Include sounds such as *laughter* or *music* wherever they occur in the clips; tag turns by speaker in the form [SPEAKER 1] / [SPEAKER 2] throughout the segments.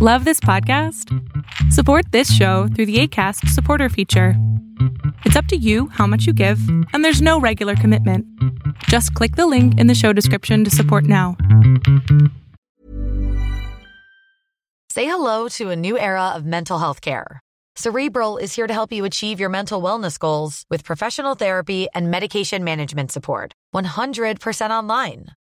[SPEAKER 1] Love this podcast? Support this show through the ACAST supporter feature. It's up to you how much you give, and there's no regular commitment. Just click the link in the show description to support now.
[SPEAKER 2] Say hello to a new era of mental health care. Cerebral is here to help you achieve your mental wellness goals with professional therapy and medication management support. 100% online.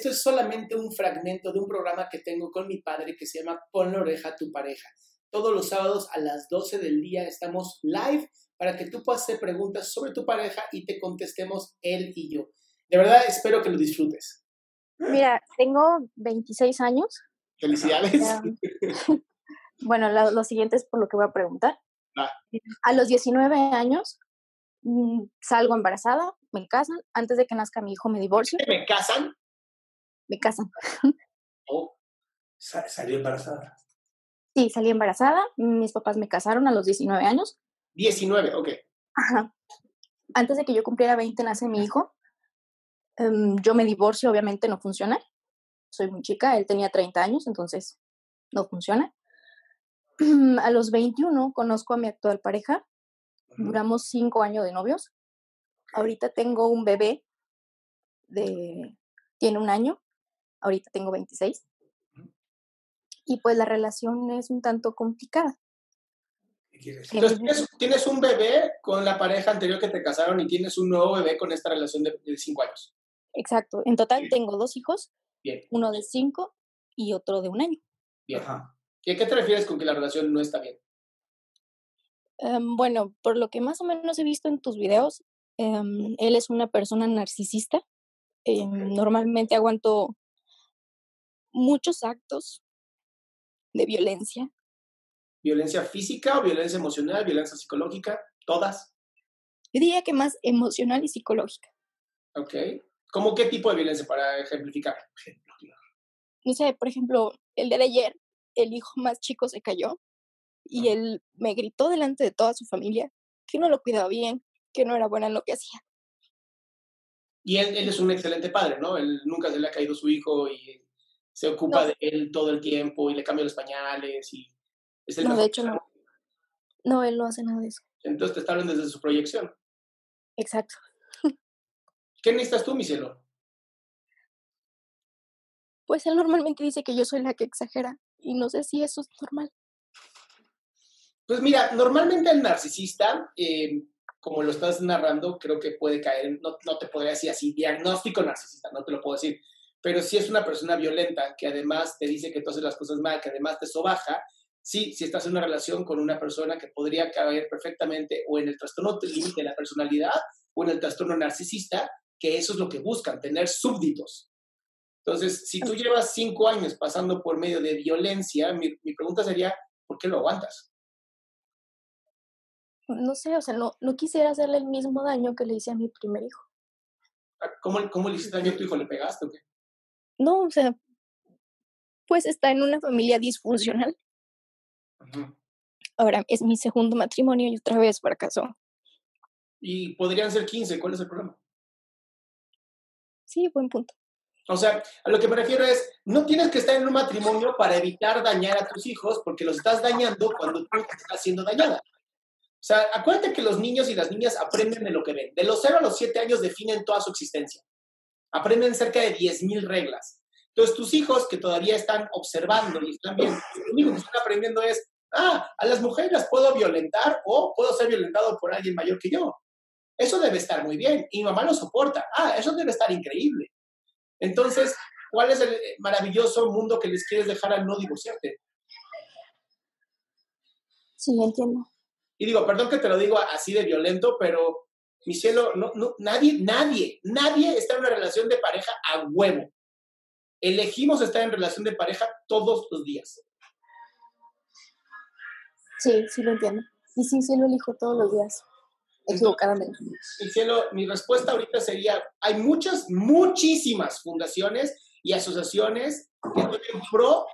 [SPEAKER 3] Esto es solamente un fragmento de un programa que tengo con mi padre que se llama Pon la oreja a tu pareja. Todos los sábados a las 12 del día estamos live para que tú puedas hacer preguntas sobre tu pareja y te contestemos él y yo. De verdad, espero que lo disfrutes.
[SPEAKER 4] Mira, tengo 26 años.
[SPEAKER 3] Felicidades.
[SPEAKER 4] Um, *laughs* bueno, lo, lo, siguiente es por lo que voy a preguntar.
[SPEAKER 3] Ah.
[SPEAKER 4] A los 19 años mm, salgo embarazada, me casan. Antes de que nazca mi hijo me divorcio.
[SPEAKER 3] ¿Me casan?
[SPEAKER 4] Me casan.
[SPEAKER 3] Oh, sa- salió embarazada.
[SPEAKER 4] Sí, salí embarazada. Mis papás me casaron a los 19 años.
[SPEAKER 3] 19, ok.
[SPEAKER 4] Ajá. Antes de que yo cumpliera 20 nace mi hijo. Em, yo me divorcio, obviamente no funciona. Soy muy chica, él tenía 30 años, entonces no funciona. *clears throat* A los 21 conozco a mi actual pareja. Duramos cinco años de novios. Ahorita tengo un bebé de... Tiene un año. Ahorita tengo 26. Y pues la relación es un tanto complicada.
[SPEAKER 3] Entonces, ¿tienes, tienes un bebé con la pareja anterior que te casaron y tienes un nuevo bebé con esta relación de 5 años.
[SPEAKER 4] Exacto. En total
[SPEAKER 3] Bien.
[SPEAKER 4] tengo dos hijos,
[SPEAKER 3] Bien,
[SPEAKER 4] uno de cinco y otro de un año.
[SPEAKER 3] bien. ¿Y a qué te refieres con que la relación no está bien?
[SPEAKER 4] Em, bueno, por lo que más o menos he visto en tus videos, em, él es una persona narcisista. Em, normalmente aguanto muchos actos de violencia.
[SPEAKER 3] ¿Violencia física o violencia emocional, violencia psicológica? Todas.
[SPEAKER 4] Yo diría que más emocional y psicológica.
[SPEAKER 3] Ok. ¿Cómo qué tipo de violencia para ejemplificar?
[SPEAKER 4] No sé, por ejemplo, el día de ayer, el hijo más chico se cayó y él me gritó delante de toda su familia que no lo cuidaba bien, que no era buena en lo que hacía.
[SPEAKER 3] Y él, él es un excelente padre, ¿no? Él nunca se le ha caído su hijo y se ocupa
[SPEAKER 4] No.
[SPEAKER 3] de él todo el tiempo y le cambia los pañales y es el
[SPEAKER 4] No, de hecho no. No, él no hace nada de eso.
[SPEAKER 3] Entonces te está hablando desde su proyección.
[SPEAKER 4] Exacto.
[SPEAKER 3] ¿Qué necesitas tú, mi cielo?
[SPEAKER 4] Pues él normalmente dice que yo soy la que exagera y no sé si eso es normal.
[SPEAKER 3] Pues mira, normalmente el narcisista, eh, como lo estás narrando, creo que puede caer, no, no te podría decir así, diagnóstico narcisista, no te lo puedo decir, pero si es una persona violenta que además te dice que tú haces las cosas mal, que además te sobaja, sí, si estás en una relación con una persona que podría caer perfectamente o en el trastorno de límite de la personalidad o en el trastorno narcisista, que eso es lo que buscan, tener súbditos. Entonces, si tú llevas cinco años pasando por medio de violencia, mi, mi pregunta sería, ¿por qué lo aguantas?
[SPEAKER 4] No sé, o sea, no, no quisiera hacerle el mismo daño que le hice a mi primer hijo.
[SPEAKER 3] ¿Cómo, cómo le hiciste daño a tu hijo? ¿Le pegaste o qué?
[SPEAKER 4] No, o sea, pues está en una familia disfuncional. Ahora es mi segundo matrimonio y otra vez fracasó.
[SPEAKER 3] Y podrían ser 15, ¿cuál es el problema?
[SPEAKER 4] Sí, buen punto.
[SPEAKER 3] O sea, a lo que me refiero es, no tienes que estar en un matrimonio para evitar dañar a tus hijos, porque los estás dañando cuando tú estás siendo dañada. O sea, acuérdate que los niños y las niñas aprenden de lo que ven. De los 0 a los 7 años definen toda su existencia. Aprenden cerca de 10.000 reglas. Entonces, tus hijos que todavía están observando y están viendo, lo único que están aprendiendo es, ah, a las mujeres las puedo violentar o puedo ser violentado por alguien mayor que yo. Eso debe estar muy bien. Y mi mamá lo soporta. Ah, eso debe estar increíble. Entonces, ¿cuál es el maravilloso mundo que les quieres dejar al no divorciarte?
[SPEAKER 4] Sí, entiendo.
[SPEAKER 3] Y digo, perdón que te lo digo así de violento, pero mi cielo, no, no, nadie, nadie, nadie está en una relación de pareja a huevo. Elegimos estar en relación de pareja todos los días.
[SPEAKER 4] Sí, sí lo entiendo. Y sí, sí lo elijo todos los días, equivocadamente.
[SPEAKER 3] Mi cielo, mi respuesta ahorita sería, hay muchas, muchísimas fundaciones y asociaciones que están en pro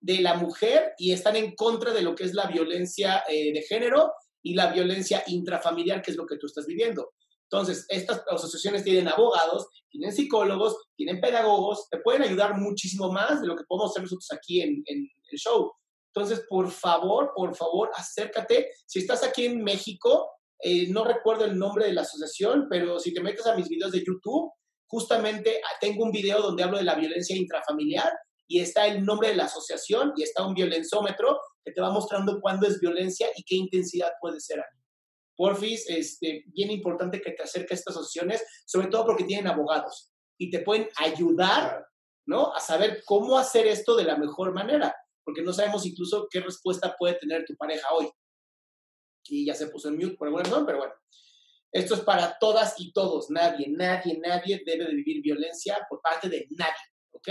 [SPEAKER 3] de la mujer y están en contra de lo que es la violencia eh, de género y la violencia intrafamiliar, que es lo que tú estás viviendo. Entonces, estas asociaciones tienen abogados, tienen psicólogos, tienen pedagogos, te pueden ayudar muchísimo más de lo que podemos hacer nosotros aquí en, el show. Entonces, por favor, por favor, acércate. Si estás aquí en México, eh, no recuerdo el nombre de la asociación, pero si te metes a mis videos de YouTube, justamente ah, tengo un video donde hablo de la violencia intrafamiliar y está el nombre de la asociación y está un violenzómetro que te va mostrando cuándo es violencia y qué intensidad puede ser. Porfis, este, bien importante que te acerques a estas asociaciones, sobre todo porque tienen abogados y te pueden ayudar, ¿no? A saber cómo hacer esto de la mejor manera, porque no sabemos incluso qué respuesta puede tener tu pareja hoy. Y ya se puso en mute por alguna razón, pero bueno. Esto es para todas y todos. Nadie, nadie, nadie debe de vivir violencia por parte de nadie, ¿ok?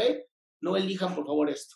[SPEAKER 3] No elijan, por favor, esto.